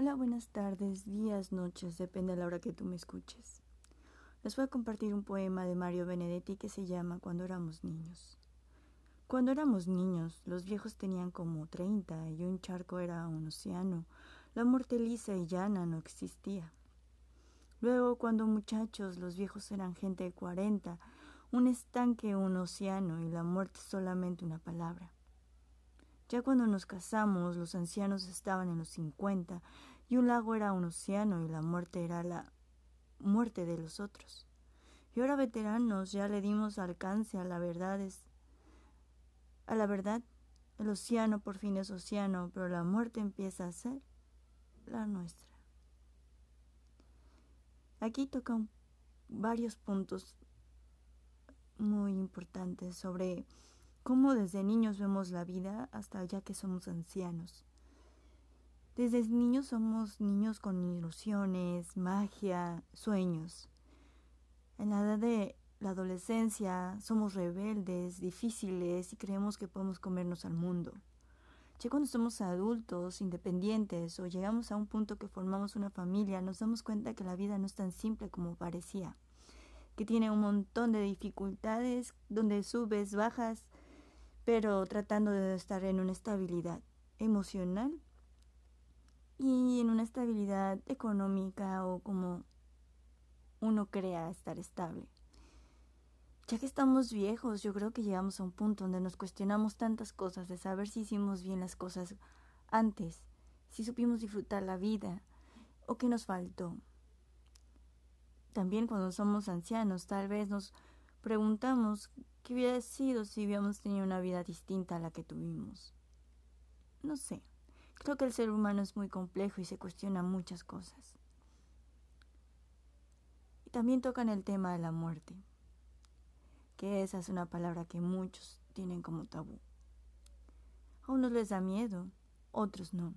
Hola, buenas tardes, días, noches, depende de la hora que tú me escuches. Les voy a compartir un poema de Mario Benedetti que se llama Cuando éramos niños. Cuando éramos niños, los viejos tenían como treinta y un charco era un océano. La muerte lisa y llana no existía. Luego, cuando muchachos, los viejos eran gente de cuarenta, un estanque, un océano y la muerte solamente una palabra. Ya cuando nos casamos, los ancianos estaban en los cincuenta, y un lago era un océano y la muerte era la muerte de los otros. Y ahora veteranos ya le dimos alcance a la verdad es a la verdad. El océano por fin es océano, pero la muerte empieza a ser la nuestra. Aquí tocan varios puntos muy importantes sobre cómo desde niños vemos la vida hasta ya que somos ancianos. Desde niños somos niños con ilusiones, magia, sueños. En la edad de la adolescencia somos rebeldes, difíciles y creemos que podemos comernos al mundo. Ya cuando somos adultos, independientes o llegamos a un punto que formamos una familia, nos damos cuenta que la vida no es tan simple como parecía, que tiene un montón de dificultades donde subes, bajas, pero tratando de estar en una estabilidad emocional y en una estabilidad económica o como uno crea estar estable. Ya que estamos viejos, yo creo que llegamos a un punto donde nos cuestionamos tantas cosas de saber si hicimos bien las cosas antes, si supimos disfrutar la vida o qué nos faltó. También cuando somos ancianos, tal vez nos preguntamos ¿Qué hubiera sido si hubiéramos tenido una vida distinta a la que tuvimos? No sé. Creo que el ser humano es muy complejo y se cuestiona muchas cosas. Y también tocan el tema de la muerte, que esa es una palabra que muchos tienen como tabú. A unos les da miedo, otros no.